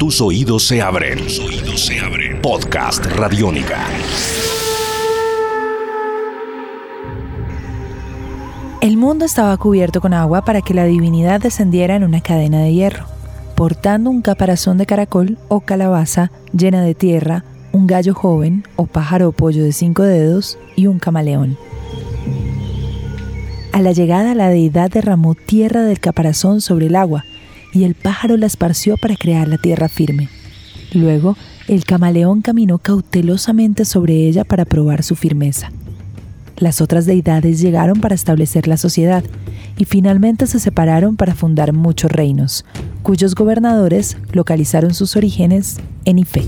Tus oídos se abren. Tus oídos se abren. Podcast Radiónica. El mundo estaba cubierto con agua para que la divinidad descendiera en una cadena de hierro, portando un caparazón de caracol o calabaza llena de tierra, un gallo joven o pájaro o pollo de cinco dedos y un camaleón. A la llegada la deidad derramó tierra del caparazón sobre el agua y el pájaro la esparció para crear la tierra firme. Luego, el camaleón caminó cautelosamente sobre ella para probar su firmeza. Las otras deidades llegaron para establecer la sociedad y finalmente se separaron para fundar muchos reinos, cuyos gobernadores localizaron sus orígenes en Ife.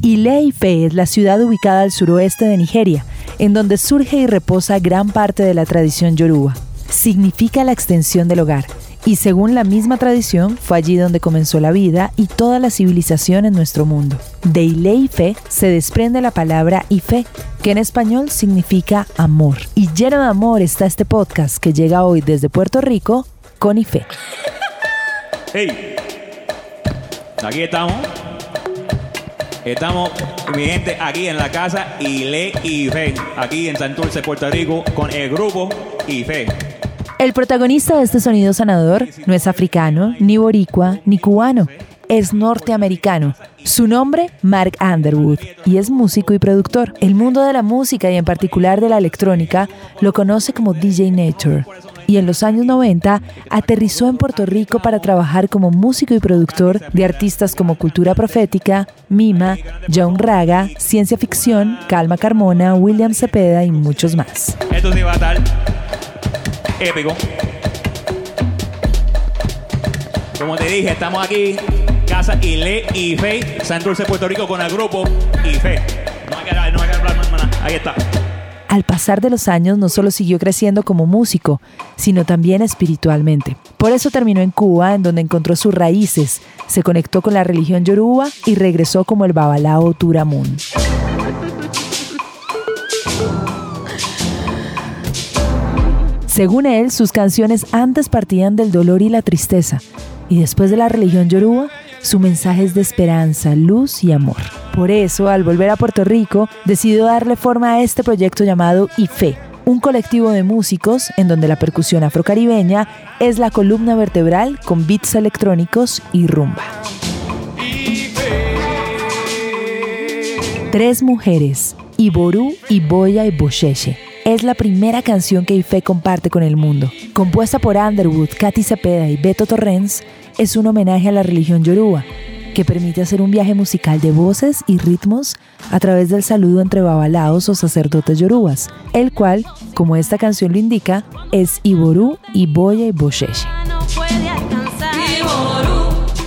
Ile-Ife es la ciudad ubicada al suroeste de Nigeria, en donde surge y reposa gran parte de la tradición yoruba. Significa la extensión del hogar, y según la misma tradición, fue allí donde comenzó la vida y toda la civilización en nuestro mundo. De Ile-Ife se desprende la palabra Ife, que en español significa amor. Y lleno de amor está este podcast que llega hoy desde Puerto Rico con Ife. Hey, aquí estamos. Estamos, mi gente, aquí en la casa Ile y Fe, aquí en Santurce, Puerto Rico, con el grupo Ife. El protagonista de este sonido sanador no es africano, ni boricua, ni cubano. Es norteamericano. Su nombre, Mark Underwood, y es músico y productor. El mundo de la música y en particular de la electrónica lo conoce como DJ Nature. Y en los años 90 aterrizó en Puerto Rico para trabajar como músico y productor de artistas como Cultura Profética, Mima, John Raga, Ciencia Ficción, Calma Carmona, William Cepeda y muchos más. Esto a estar épico. Como te dije, estamos aquí, Casa Ile y Fe, Santurce, Puerto Rico, con el grupo Ife. No hay que no hay que hablar más nada. Ahí está. Al pasar de los años no solo siguió creciendo como músico, sino también espiritualmente. Por eso terminó en Cuba, en donde encontró sus raíces, se conectó con la religión yoruba y regresó como el Babalao Turamun. Según él, sus canciones antes partían del dolor y la tristeza, y después de la religión yoruba, su mensaje es de esperanza, luz y amor. Por eso, al volver a Puerto Rico, decidió darle forma a este proyecto llamado IFE, un colectivo de músicos en donde la percusión afrocaribeña es la columna vertebral con beats electrónicos y rumba. Tres mujeres, Iboru, Iboya y Bosheshe. Es la primera canción que Ife comparte con el mundo. Compuesta por Underwood, Katy Cepeda y Beto Torrens, es un homenaje a la religión yoruba, que permite hacer un viaje musical de voces y ritmos a través del saludo entre babalaos o sacerdotes yorubas, el cual, como esta canción lo indica, es Iboru, Iboya y Bosheshe.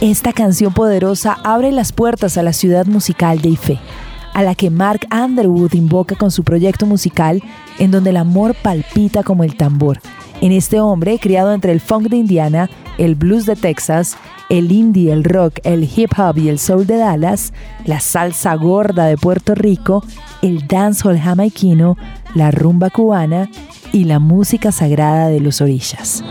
Esta canción poderosa abre las puertas a la ciudad musical de Ife, a la que Mark Underwood invoca con su proyecto musical en donde el amor palpita como el tambor. En este hombre, criado entre el funk de Indiana, el blues de Texas, el indie, el rock, el hip hop y el soul de Dallas, la salsa gorda de Puerto Rico, el dancehall jamaiquino, la rumba cubana y la música sagrada de los orillas.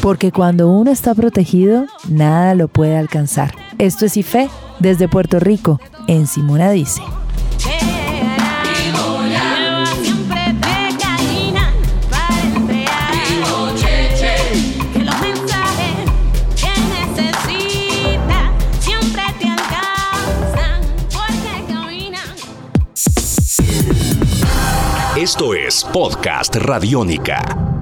Porque cuando uno está protegido, nada lo puede alcanzar. Esto es IFE desde Puerto Rico, en Simona Dice. Esto es Podcast Radiónica.